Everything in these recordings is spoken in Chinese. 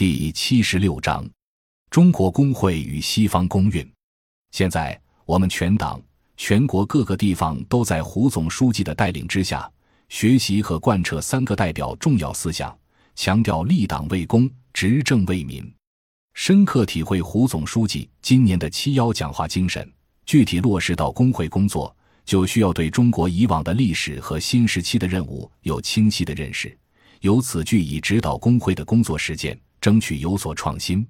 第七十六章：中国工会与西方公运。现在，我们全党、全国各个地方都在胡总书记的带领之下，学习和贯彻三个代表重要思想，强调立党为公、执政为民，深刻体会胡总书记今年的七幺讲话精神。具体落实到工会工作，就需要对中国以往的历史和新时期的任务有清晰的认识，由此据以指导工会的工作实践。争取有所创新。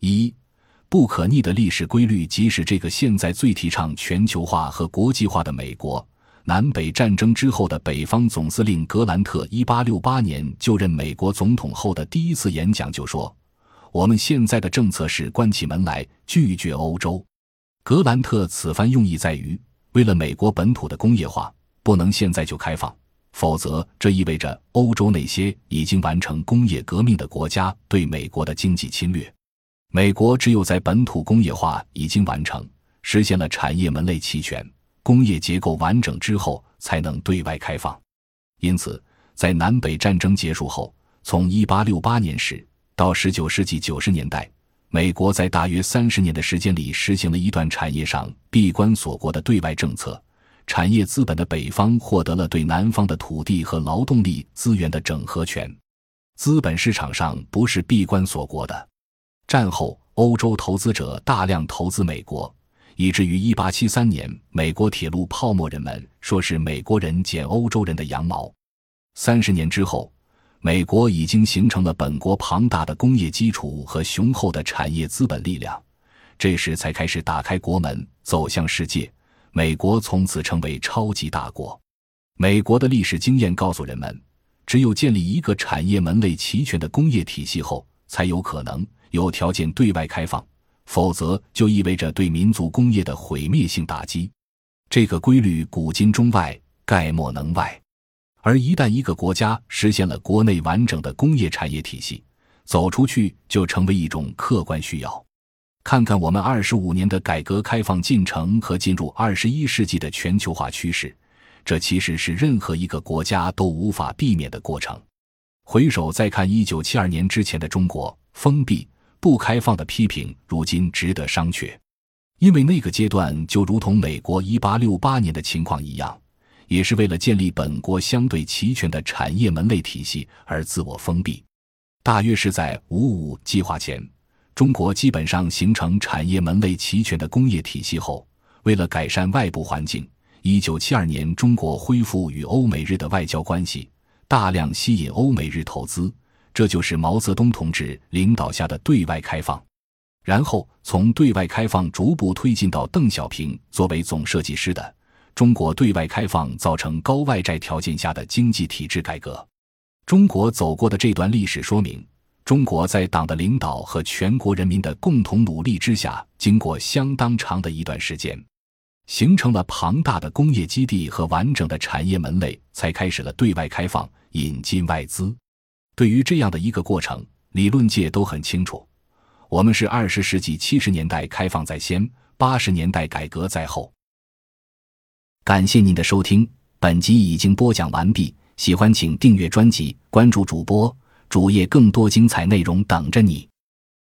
一不可逆的历史规律，即使这个现在最提倡全球化和国际化的美国，南北战争之后的北方总司令格兰特，一八六八年就任美国总统后的第一次演讲就说：“我们现在的政策是关起门来拒绝欧洲。”格兰特此番用意在于，为了美国本土的工业化，不能现在就开放。否则，这意味着欧洲那些已经完成工业革命的国家对美国的经济侵略。美国只有在本土工业化已经完成，实现了产业门类齐全、工业结构完整之后，才能对外开放。因此，在南北战争结束后，从1868年时到19世纪90年代，美国在大约三十年的时间里，实行了一段产业上闭关锁国的对外政策。产业资本的北方获得了对南方的土地和劳动力资源的整合权，资本市场上不是闭关锁国的。战后，欧洲投资者大量投资美国，以至于1873年美国铁路泡沫，人们说是美国人捡欧洲人的羊毛。三十年之后，美国已经形成了本国庞大的工业基础和雄厚的产业资本力量，这时才开始打开国门，走向世界。美国从此成为超级大国。美国的历史经验告诉人们，只有建立一个产业门类齐全的工业体系后，才有可能有条件对外开放，否则就意味着对民族工业的毁灭性打击。这个规律古今中外概莫能外。而一旦一个国家实现了国内完整的工业产业体系，走出去就成为一种客观需要。看看我们二十五年的改革开放进程和进入二十一世纪的全球化趋势，这其实是任何一个国家都无法避免的过程。回首再看一九七二年之前的中国，封闭不开放的批评，如今值得商榷，因为那个阶段就如同美国一八六八年的情况一样，也是为了建立本国相对齐全的产业门类体系而自我封闭，大约是在五五计划前。中国基本上形成产业门类齐全的工业体系后，为了改善外部环境，一九七二年中国恢复与欧美日的外交关系，大量吸引欧美日投资，这就是毛泽东同志领导下的对外开放。然后从对外开放逐步推进到邓小平作为总设计师的中国对外开放造成高外债条件下的经济体制改革。中国走过的这段历史说明。中国在党的领导和全国人民的共同努力之下，经过相当长的一段时间，形成了庞大的工业基地和完整的产业门类，才开始了对外开放、引进外资。对于这样的一个过程，理论界都很清楚。我们是二十世纪七十年代开放在先，八十年代改革在后。感谢您的收听，本集已经播讲完毕。喜欢请订阅专辑，关注主播。主页更多精彩内容等着你。